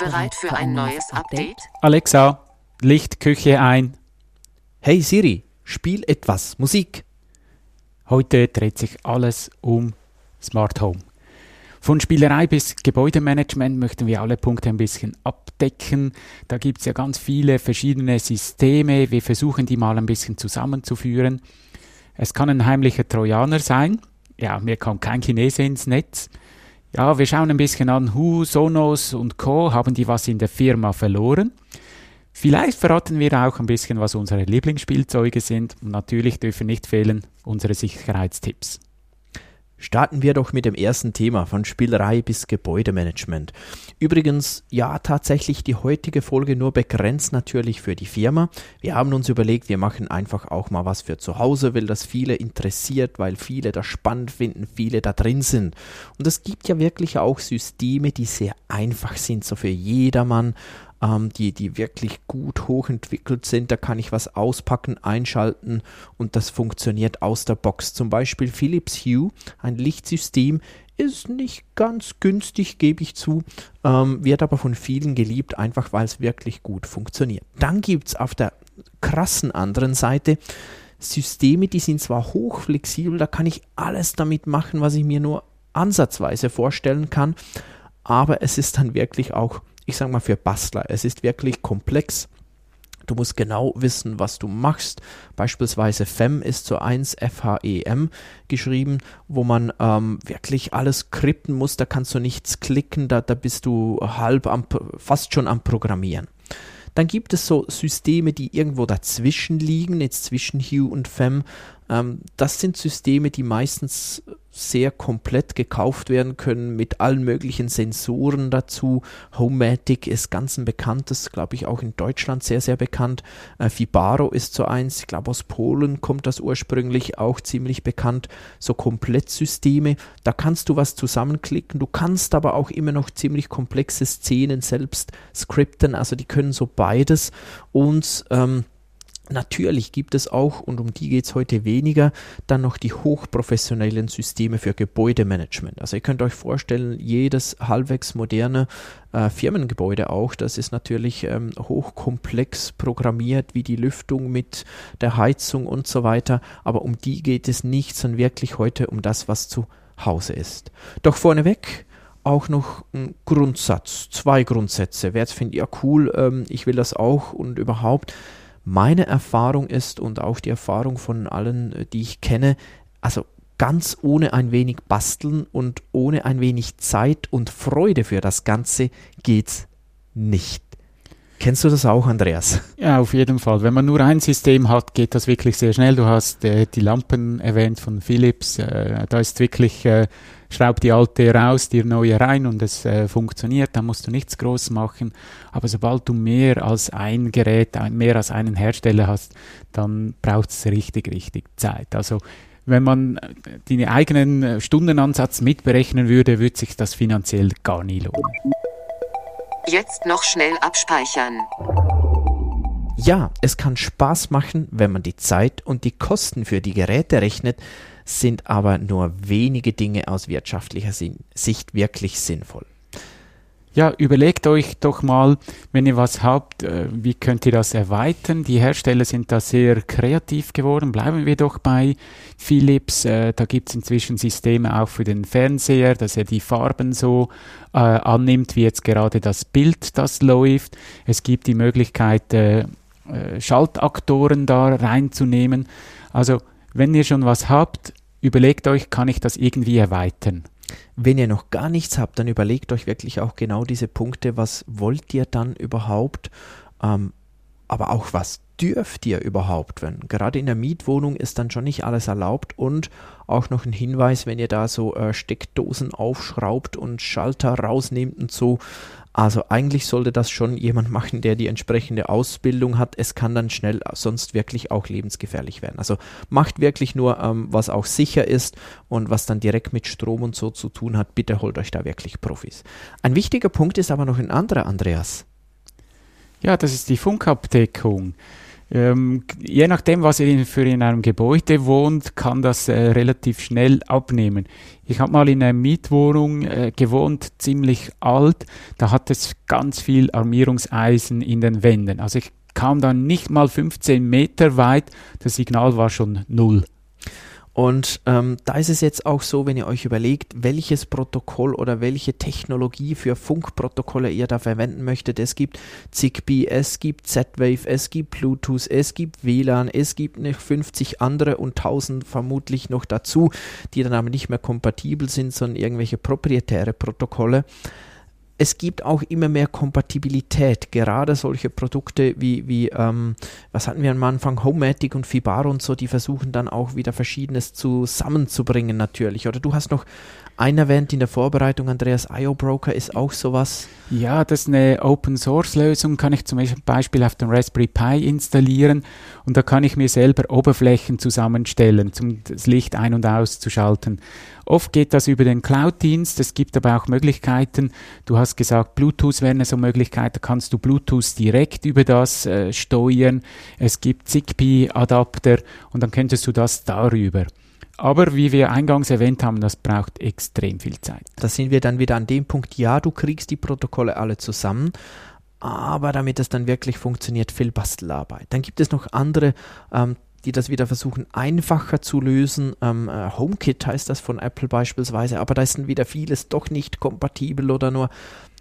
Bereit für ein neues Update? Alexa, Licht Küche ein. Hey Siri, spiel etwas Musik. Heute dreht sich alles um Smart Home. Von Spielerei bis Gebäudemanagement möchten wir alle Punkte ein bisschen abdecken. Da gibt es ja ganz viele verschiedene Systeme. Wir versuchen die mal ein bisschen zusammenzuführen. Es kann ein heimlicher Trojaner sein. Ja, mir kommt kein Chinese ins Netz. Ja, wir schauen ein bisschen an, Hu, Sonos und Co. Haben die was in der Firma verloren? Vielleicht verraten wir auch ein bisschen, was unsere Lieblingsspielzeuge sind. Und natürlich dürfen nicht fehlen unsere Sicherheitstipps. Starten wir doch mit dem ersten Thema von Spielerei bis Gebäudemanagement. Übrigens, ja, tatsächlich die heutige Folge nur begrenzt natürlich für die Firma. Wir haben uns überlegt, wir machen einfach auch mal was für zu Hause, weil das viele interessiert, weil viele das spannend finden, viele da drin sind. Und es gibt ja wirklich auch Systeme, die sehr einfach sind, so für jedermann ähm, die, die wirklich gut hochentwickelt sind. Da kann ich was auspacken, einschalten und das funktioniert aus der Box. Zum Beispiel Philips Hue, ein Lichtsystem, ist nicht ganz günstig, gebe ich zu, ähm, wird aber von vielen geliebt, einfach weil es wirklich gut funktioniert. Dann gibt es auf der krassen anderen Seite Systeme, die sind zwar hochflexibel, da kann ich alles damit machen, was ich mir nur ansatzweise vorstellen kann, aber es ist dann wirklich auch ich sage mal, für Bastler. Es ist wirklich komplex. Du musst genau wissen, was du machst. Beispielsweise FEM ist zu 1 FHEM geschrieben, wo man ähm, wirklich alles skripten muss. Da kannst du nichts klicken, da, da bist du halb am, fast schon am Programmieren. Dann gibt es so Systeme, die irgendwo dazwischen liegen, jetzt zwischen Hue und FEM. Ähm, das sind Systeme, die meistens sehr komplett gekauft werden können mit allen möglichen Sensoren dazu. Homematic ist ganz ein bekanntes, glaube ich auch in Deutschland sehr, sehr bekannt. Äh, Fibaro ist so eins, ich glaube aus Polen kommt das ursprünglich auch ziemlich bekannt. So Komplettsysteme, da kannst du was zusammenklicken, du kannst aber auch immer noch ziemlich komplexe Szenen selbst skripten, also die können so beides und ähm, Natürlich gibt es auch, und um die geht es heute weniger, dann noch die hochprofessionellen Systeme für Gebäudemanagement. Also ihr könnt euch vorstellen, jedes halbwegs moderne äh, Firmengebäude auch, das ist natürlich ähm, hochkomplex programmiert, wie die Lüftung mit der Heizung und so weiter. Aber um die geht es nicht, sondern wirklich heute um das, was zu Hause ist. Doch vorneweg, auch noch ein Grundsatz, zwei Grundsätze. Wer jetzt findet, ja cool, ähm, ich will das auch und überhaupt meine Erfahrung ist und auch die Erfahrung von allen, äh, die ich kenne, also ganz ohne ein wenig Basteln und ohne ein wenig Zeit und Freude für das Ganze geht's nicht. Kennst du das auch, Andreas? Ja, auf jeden Fall. Wenn man nur ein System hat, geht das wirklich sehr schnell. Du hast äh, die Lampen erwähnt von Philips. Äh, da ist wirklich äh, schraub die alte raus, die neue rein und es äh, funktioniert, dann musst du nichts groß machen. Aber sobald du mehr als ein Gerät, mehr als einen Hersteller hast, dann braucht es richtig, richtig Zeit. Also wenn man äh, den eigenen äh, Stundenansatz mitberechnen würde, würde sich das finanziell gar nie lohnen. Jetzt noch schnell abspeichern. Ja, es kann Spaß machen, wenn man die Zeit und die Kosten für die Geräte rechnet, sind aber nur wenige Dinge aus wirtschaftlicher Sicht wirklich sinnvoll. Ja, überlegt euch doch mal, wenn ihr was habt, äh, wie könnt ihr das erweitern? Die Hersteller sind da sehr kreativ geworden. Bleiben wir doch bei Philips. Äh, da gibt es inzwischen Systeme auch für den Fernseher, dass er die Farben so äh, annimmt, wie jetzt gerade das Bild, das läuft. Es gibt die Möglichkeit, äh, äh Schaltaktoren da reinzunehmen. Also, wenn ihr schon was habt, überlegt euch, kann ich das irgendwie erweitern? Wenn ihr noch gar nichts habt, dann überlegt euch wirklich auch genau diese Punkte. Was wollt ihr dann überhaupt? Ähm, aber auch was dürft ihr überhaupt? Wenn gerade in der Mietwohnung ist dann schon nicht alles erlaubt und auch noch ein Hinweis, wenn ihr da so äh, Steckdosen aufschraubt und Schalter rausnehmt und so. Also eigentlich sollte das schon jemand machen, der die entsprechende Ausbildung hat. Es kann dann schnell sonst wirklich auch lebensgefährlich werden. Also macht wirklich nur, ähm, was auch sicher ist und was dann direkt mit Strom und so zu tun hat. Bitte holt euch da wirklich Profis. Ein wichtiger Punkt ist aber noch ein anderer, Andreas. Ja, das ist die Funkabdeckung. Ähm, je nachdem, was ihr für in einem Gebäude wohnt, kann das äh, relativ schnell abnehmen. Ich habe mal in einer Mietwohnung äh, gewohnt, ziemlich alt. Da hat es ganz viel Armierungseisen in den Wänden. Also ich kam dann nicht mal 15 Meter weit. Das Signal war schon null. Und ähm, da ist es jetzt auch so, wenn ihr euch überlegt, welches Protokoll oder welche Technologie für Funkprotokolle ihr da verwenden möchtet. Es gibt Zigbee, es gibt Z-Wave, es gibt Bluetooth, es gibt WLAN, es gibt noch 50 andere und 1000 vermutlich noch dazu, die dann aber nicht mehr kompatibel sind, sondern irgendwelche proprietäre Protokolle es gibt auch immer mehr Kompatibilität. Gerade solche Produkte wie, wie ähm, was hatten wir am Anfang, Homematic und Fibaro und so, die versuchen dann auch wieder Verschiedenes zusammenzubringen natürlich. Oder du hast noch einen erwähnt in der Vorbereitung, Andreas, IO Broker ist auch sowas. Ja, das ist eine Open Source Lösung, kann ich zum Beispiel auf dem Raspberry Pi installieren und da kann ich mir selber Oberflächen zusammenstellen, um das Licht ein- und auszuschalten. Oft geht das über den Cloud-Dienst. Es gibt aber auch Möglichkeiten. Du hast gesagt, Bluetooth wäre eine so Möglichkeit. Da kannst du Bluetooth direkt über das äh, steuern. Es gibt Zigbee-Adapter und dann könntest du das darüber. Aber wie wir eingangs erwähnt haben, das braucht extrem viel Zeit. Da sind wir dann wieder an dem Punkt, ja, du kriegst die Protokolle alle zusammen, aber damit es dann wirklich funktioniert, viel Bastelarbeit. Dann gibt es noch andere ähm, die das wieder versuchen einfacher zu lösen. Ähm, äh, HomeKit heißt das von Apple beispielsweise, aber da ist dann wieder vieles doch nicht kompatibel oder nur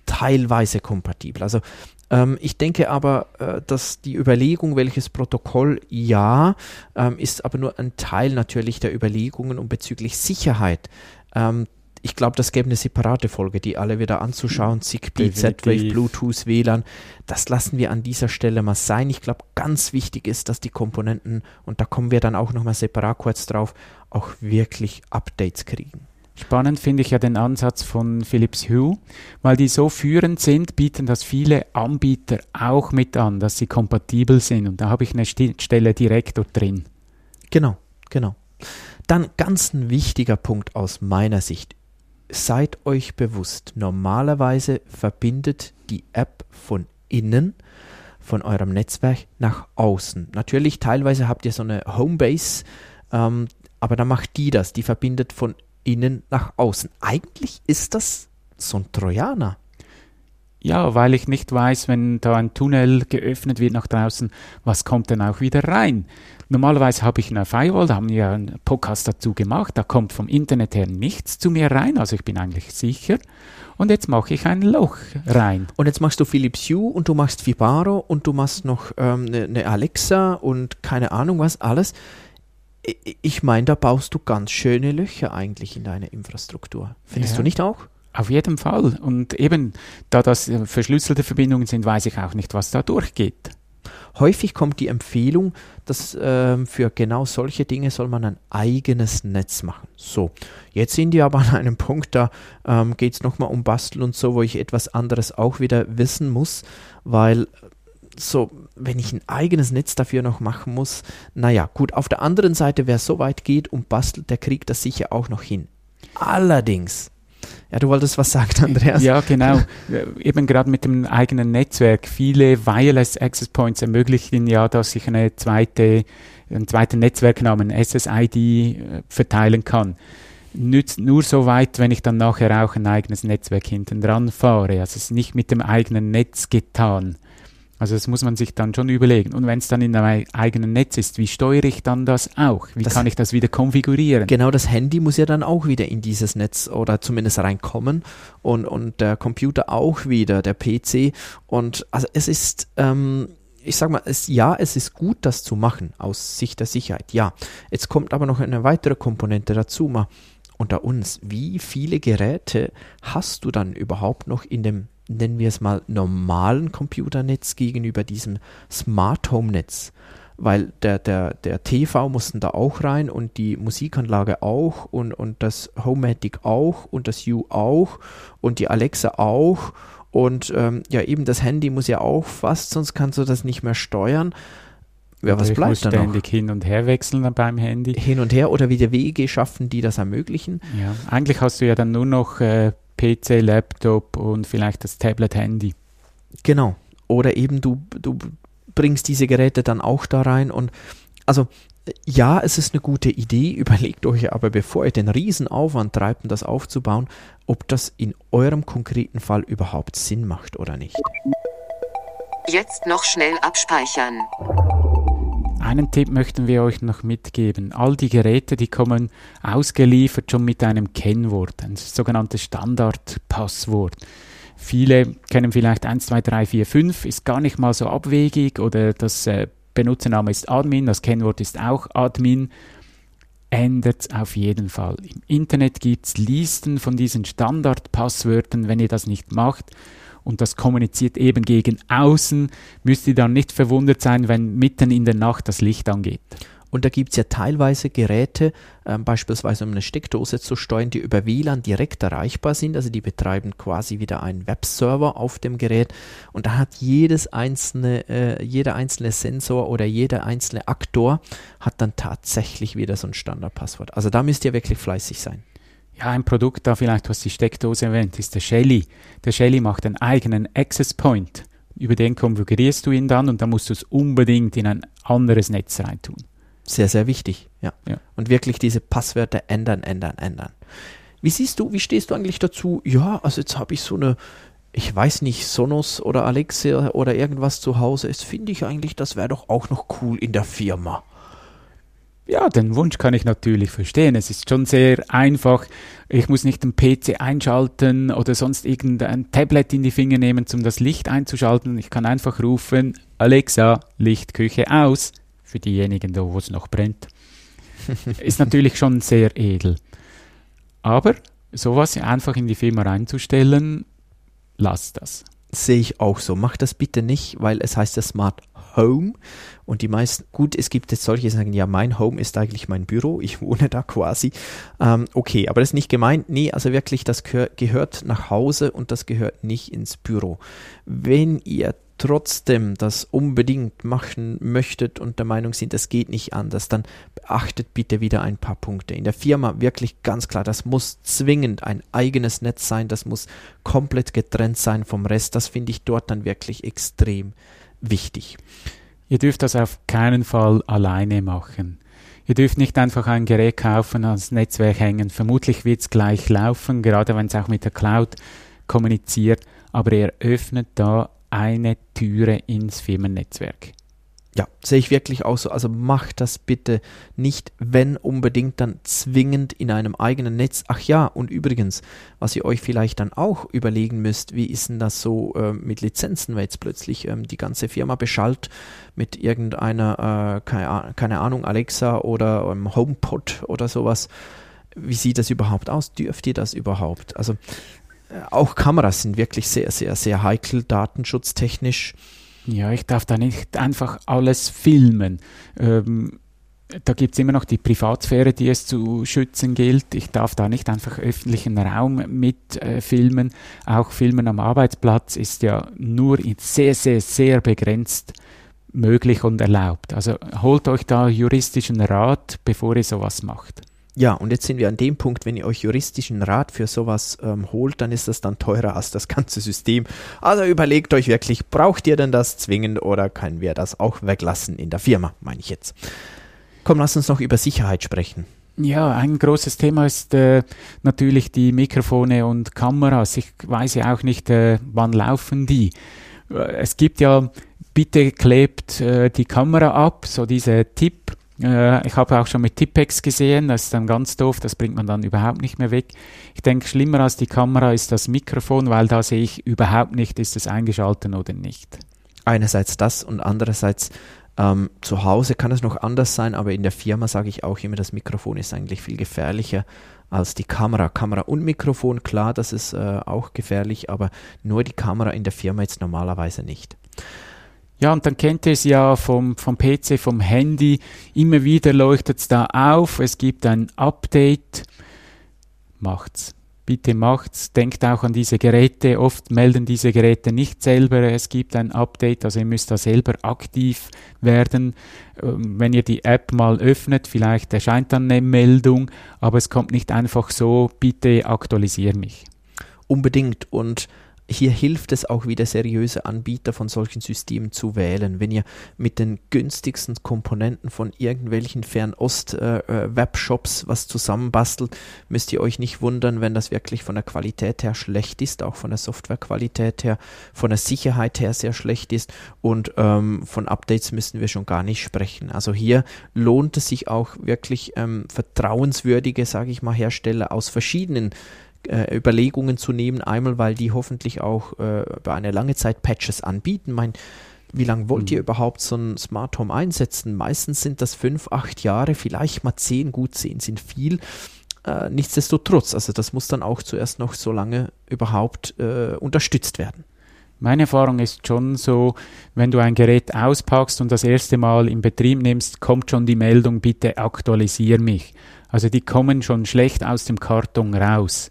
teilweise kompatibel. Also ähm, ich denke aber, äh, dass die Überlegung, welches Protokoll ja, ähm, ist aber nur ein Teil natürlich der Überlegungen und bezüglich Sicherheit. Ähm, ich glaube, das gäbe eine separate Folge, die alle wieder anzuschauen. Zigbee, Z-Wave, Bluetooth, WLAN. Das lassen wir an dieser Stelle mal sein. Ich glaube, ganz wichtig ist, dass die Komponenten, und da kommen wir dann auch nochmal separat kurz drauf, auch wirklich Updates kriegen. Spannend finde ich ja den Ansatz von Philips Hue, weil die so führend sind, bieten das viele Anbieter auch mit an, dass sie kompatibel sind. Und da habe ich eine Stelle direkt dort drin. Genau, genau. Dann ganz ein wichtiger Punkt aus meiner Sicht seid euch bewusst, normalerweise verbindet die App von innen, von eurem Netzwerk nach außen. Natürlich, teilweise habt ihr so eine Homebase, ähm, aber dann macht die das, die verbindet von innen nach außen. Eigentlich ist das so ein Trojaner. Ja, weil ich nicht weiß, wenn da ein Tunnel geöffnet wird nach draußen, was kommt denn auch wieder rein? Normalerweise habe ich eine Firewall, da haben wir einen Podcast dazu gemacht, da kommt vom Internet her nichts zu mir rein, also ich bin eigentlich sicher. Und jetzt mache ich ein Loch rein. Und jetzt machst du Philips Hue und du machst Vibaro und du machst noch ähm, eine, eine Alexa und keine Ahnung was alles. Ich meine, da baust du ganz schöne Löcher eigentlich in deine Infrastruktur. Findest ja. du nicht auch? Auf jeden Fall. Und eben, da das äh, verschlüsselte Verbindungen sind, weiß ich auch nicht, was da durchgeht. Häufig kommt die Empfehlung, dass äh, für genau solche Dinge soll man ein eigenes Netz machen. So, jetzt sind wir aber an einem Punkt, da ähm, geht es nochmal um Basteln und so, wo ich etwas anderes auch wieder wissen muss, weil so, wenn ich ein eigenes Netz dafür noch machen muss, naja, gut, auf der anderen Seite, wer so weit geht und bastelt, der kriegt das sicher auch noch hin. Allerdings ja, du wolltest was sagen, Andreas. Ja, genau. Eben gerade mit dem eigenen Netzwerk. Viele Wireless Access Points ermöglichen ja, dass ich eine zweite, einen zweiten Netzwerknamen, SSID, äh, verteilen kann. Nützt nur so weit, wenn ich dann nachher auch ein eigenes Netzwerk hinten dran fahre. Also es ist nicht mit dem eigenen Netz getan. Also das muss man sich dann schon überlegen. Und wenn es dann in einem eigenen Netz ist, wie steuere ich dann das auch? Wie das kann ich das wieder konfigurieren? Genau, das Handy muss ja dann auch wieder in dieses Netz oder zumindest reinkommen und, und der Computer auch wieder, der PC. Und also es ist, ähm, ich sag mal, es, ja, es ist gut, das zu machen aus Sicht der Sicherheit. Ja, jetzt kommt aber noch eine weitere Komponente dazu. Mal unter uns, wie viele Geräte hast du dann überhaupt noch in dem nennen wir es mal, normalen Computernetz gegenüber diesem Smart Home Netz. Weil der, der, der TV mussten da auch rein und die Musikanlage auch und, und das Homematic auch und das U auch und die Alexa auch Und ähm, ja, eben das Handy muss ja auch fast, sonst kannst du das nicht mehr steuern. Ja, was ich bleibt muss dann ständig noch? hin und her wechseln beim Handy. Hin und her oder wieder Wege schaffen, die das ermöglichen. Ja, eigentlich hast du ja dann nur noch äh, PC, Laptop und vielleicht das Tablet-Handy. Genau. Oder eben du, du bringst diese Geräte dann auch da rein und also ja, es ist eine gute Idee. Überlegt euch aber, bevor ihr den Riesenaufwand treibt, um das aufzubauen, ob das in eurem konkreten Fall überhaupt Sinn macht oder nicht. Jetzt noch schnell abspeichern. Einen Tipp möchten wir euch noch mitgeben. All die Geräte, die kommen ausgeliefert schon mit einem Kennwort, ein sogenanntes Standardpasswort. Viele kennen vielleicht 1, 2, 3, 4, 5, ist gar nicht mal so abwegig oder das äh, Benutzername ist Admin, das Kennwort ist auch Admin. Ändert es auf jeden Fall. Im Internet gibt es Listen von diesen Standardpasswörtern. Wenn ihr das nicht macht und das kommuniziert eben gegen außen, müsst ihr dann nicht verwundert sein, wenn mitten in der Nacht das Licht angeht. Und da gibt es ja teilweise Geräte, ähm, beispielsweise um eine Steckdose zu steuern, die über WLAN direkt erreichbar sind. Also die betreiben quasi wieder einen Webserver auf dem Gerät. Und da hat jedes einzelne, äh, jeder einzelne Sensor oder jeder einzelne Aktor hat dann tatsächlich wieder so ein Standardpasswort. Also da müsst ihr wirklich fleißig sein. Ja, ein Produkt da vielleicht, du hast die Steckdose erwähnt, ist der Shelly. Der Shelly macht einen eigenen Access Point. Über den konfigurierst du ihn dann und dann musst du es unbedingt in ein anderes Netz reintun. Sehr, sehr wichtig, ja. Ja. Und wirklich diese Passwörter ändern, ändern, ändern. Wie siehst du, wie stehst du eigentlich dazu? Ja, also jetzt habe ich so eine, ich weiß nicht, Sonos oder Alexa oder irgendwas zu Hause. Jetzt finde ich eigentlich, das wäre doch auch noch cool in der Firma. Ja, den Wunsch kann ich natürlich verstehen. Es ist schon sehr einfach. Ich muss nicht den PC einschalten oder sonst irgendein Tablet in die Finger nehmen, um das Licht einzuschalten. Ich kann einfach rufen, Alexa, Lichtküche aus. Für diejenigen, wo es noch brennt. ist natürlich schon sehr edel. Aber sowas einfach in die Firma reinzustellen, lasst das. Sehe ich auch so. Macht das bitte nicht, weil es heißt ja Smart Home und die meisten, gut, es gibt jetzt solche, die sagen, ja, mein Home ist eigentlich mein Büro, ich wohne da quasi. Ähm, okay, aber das ist nicht gemeint. Nee, also wirklich, das gehör, gehört nach Hause und das gehört nicht ins Büro. Wenn ihr trotzdem das unbedingt machen möchtet und der Meinung sind, es geht nicht anders, dann beachtet bitte wieder ein paar Punkte. In der Firma wirklich ganz klar, das muss zwingend ein eigenes Netz sein, das muss komplett getrennt sein vom Rest. Das finde ich dort dann wirklich extrem wichtig. Ihr dürft das auf keinen Fall alleine machen. Ihr dürft nicht einfach ein Gerät kaufen, ans Netzwerk hängen. Vermutlich wird es gleich laufen, gerade wenn es auch mit der Cloud kommuniziert, aber ihr öffnet da eine Türe ins Firmennetzwerk. Ja, sehe ich wirklich auch so. Also macht das bitte nicht, wenn unbedingt, dann zwingend in einem eigenen Netz. Ach ja, und übrigens, was ihr euch vielleicht dann auch überlegen müsst, wie ist denn das so äh, mit Lizenzen, weil jetzt plötzlich ähm, die ganze Firma beschallt mit irgendeiner, äh, keine, keine, Ahnung, Alexa oder ähm, HomePod oder sowas. Wie sieht das überhaupt aus? Dürft ihr das überhaupt? Also äh, auch Kameras sind wirklich sehr, sehr, sehr heikel, datenschutztechnisch. Ja, ich darf da nicht einfach alles filmen. Ähm, da gibt es immer noch die Privatsphäre, die es zu schützen gilt. Ich darf da nicht einfach öffentlichen Raum mit äh, filmen. Auch Filmen am Arbeitsplatz ist ja nur sehr, sehr, sehr begrenzt möglich und erlaubt. Also holt euch da juristischen Rat, bevor ihr sowas macht. Ja, und jetzt sind wir an dem Punkt, wenn ihr euch juristischen Rat für sowas ähm, holt, dann ist das dann teurer als das ganze System. Also überlegt euch wirklich, braucht ihr denn das zwingend oder können wir das auch weglassen in der Firma, meine ich jetzt. Komm, lass uns noch über Sicherheit sprechen. Ja, ein großes Thema ist äh, natürlich die Mikrofone und Kameras. Ich weiß ja auch nicht, äh, wann laufen die. Äh, es gibt ja, bitte klebt äh, die Kamera ab, so diese Tipp. Äh, ich habe auch schon mit Tippex gesehen, das ist dann ganz doof, das bringt man dann überhaupt nicht mehr weg. Ich denke, schlimmer als die Kamera ist das Mikrofon, weil da sehe ich überhaupt nicht, ist es eingeschaltet oder nicht. Einerseits das und andererseits ähm, zu Hause kann es noch anders sein, aber in der Firma sage ich auch immer, das Mikrofon ist eigentlich viel gefährlicher als die Kamera. Kamera und Mikrofon, klar, das ist äh, auch gefährlich, aber nur die Kamera in der Firma jetzt normalerweise nicht. Ja, und dann kennt ihr es ja vom, vom PC, vom Handy. Immer wieder leuchtet es da auf. Es gibt ein Update. Macht's bitte macht's, denkt auch an diese Geräte. Oft melden diese Geräte nicht selber, es gibt ein Update, also ihr müsst da selber aktiv werden. Ähm, wenn ihr die App mal öffnet, vielleicht erscheint dann eine Meldung, aber es kommt nicht einfach so, bitte aktualisiere mich. Unbedingt und hier hilft es auch wieder seriöse Anbieter von solchen Systemen zu wählen. Wenn ihr mit den günstigsten Komponenten von irgendwelchen Fernost-Webshops äh, äh was zusammenbastelt, müsst ihr euch nicht wundern, wenn das wirklich von der Qualität her schlecht ist, auch von der Softwarequalität her, von der Sicherheit her sehr schlecht ist und ähm, von Updates müssen wir schon gar nicht sprechen. Also hier lohnt es sich auch wirklich ähm, vertrauenswürdige, sage ich mal, Hersteller aus verschiedenen äh, Überlegungen zu nehmen. Einmal, weil die hoffentlich auch äh, über eine lange Zeit Patches anbieten. Mein, wie lange wollt mhm. ihr überhaupt so ein Smart Home einsetzen? Meistens sind das fünf, acht Jahre, vielleicht mal zehn, gut zehn sind viel. Äh, nichtsdestotrotz, also das muss dann auch zuerst noch so lange überhaupt äh, unterstützt werden. Meine Erfahrung ist schon so, wenn du ein Gerät auspackst und das erste Mal in Betrieb nimmst, kommt schon die Meldung, bitte aktualisier mich. Also die kommen schon schlecht aus dem Karton raus.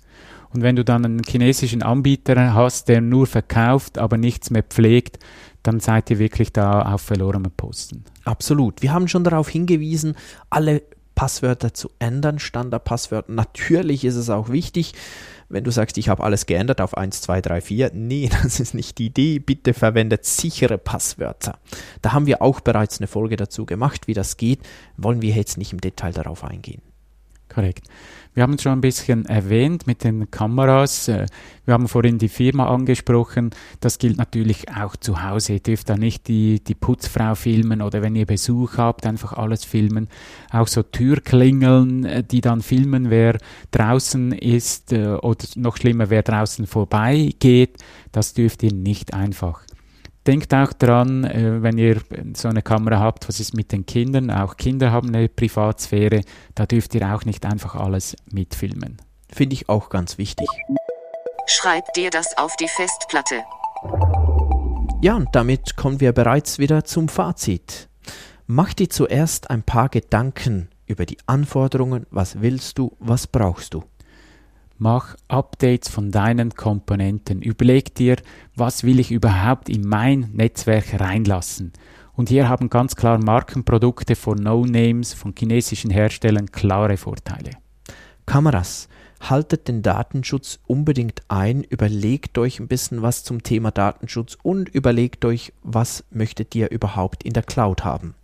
Und wenn du dann einen chinesischen Anbieter hast, der nur verkauft, aber nichts mehr pflegt, dann seid ihr wirklich da auf verlorenem Posten. Absolut. Wir haben schon darauf hingewiesen, alle Passwörter zu ändern, Standardpasswörter. Natürlich ist es auch wichtig, wenn du sagst, ich habe alles geändert auf 1, 2, 3, 4. Nee, das ist nicht die Idee. Bitte verwendet sichere Passwörter. Da haben wir auch bereits eine Folge dazu gemacht, wie das geht. Wollen wir jetzt nicht im Detail darauf eingehen. Korrekt. Wir haben es schon ein bisschen erwähnt mit den Kameras. Äh, wir haben vorhin die Firma angesprochen. Das gilt natürlich auch zu Hause. Ihr dürft da nicht die, die Putzfrau filmen oder wenn ihr Besuch habt, einfach alles filmen. Auch so Türklingeln, äh, die dann filmen, wer draußen ist äh, oder noch schlimmer, wer draußen vorbeigeht. Das dürft ihr nicht einfach denkt auch dran, äh, wenn ihr so eine Kamera habt, was ist mit den Kindern? Auch Kinder haben eine Privatsphäre, da dürft ihr auch nicht einfach alles mitfilmen. Finde ich auch ganz wichtig. Schreib dir das auf die Festplatte. Ja, und damit kommen wir bereits wieder zum Fazit. Mach dir zuerst ein paar Gedanken über die Anforderungen, was willst du, was brauchst du. Mach Updates von deinen Komponenten. Überleg dir, was will ich überhaupt in mein Netzwerk reinlassen. Und hier haben ganz klar Markenprodukte von No-Names, von chinesischen Herstellern klare Vorteile. Kameras. Haltet den Datenschutz unbedingt ein, überlegt euch ein bisschen was zum Thema Datenschutz und überlegt euch, was möchtet ihr überhaupt in der Cloud haben.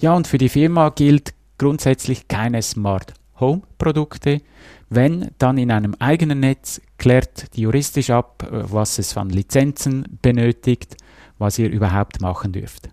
Ja, und für die Firma gilt grundsätzlich keine Smart Home-Produkte. Wenn, dann in einem eigenen Netz, klärt die juristisch ab, äh, was es von Lizenzen benötigt, was ihr überhaupt machen dürft.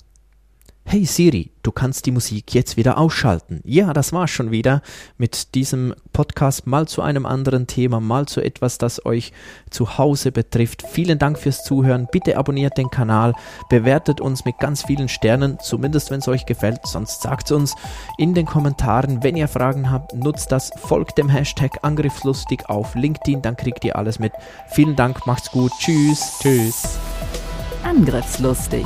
Hey Siri, du kannst die Musik jetzt wieder ausschalten. Ja, das war's schon wieder mit diesem Podcast mal zu einem anderen Thema, mal zu etwas, das euch zu Hause betrifft. Vielen Dank fürs Zuhören. Bitte abonniert den Kanal, bewertet uns mit ganz vielen Sternen, zumindest wenn es euch gefällt. Sonst sagt uns in den Kommentaren, wenn ihr Fragen habt, nutzt das, folgt dem Hashtag Angriffslustig auf LinkedIn, dann kriegt ihr alles mit. Vielen Dank, macht's gut. Tschüss. Tschüss. Angriffslustig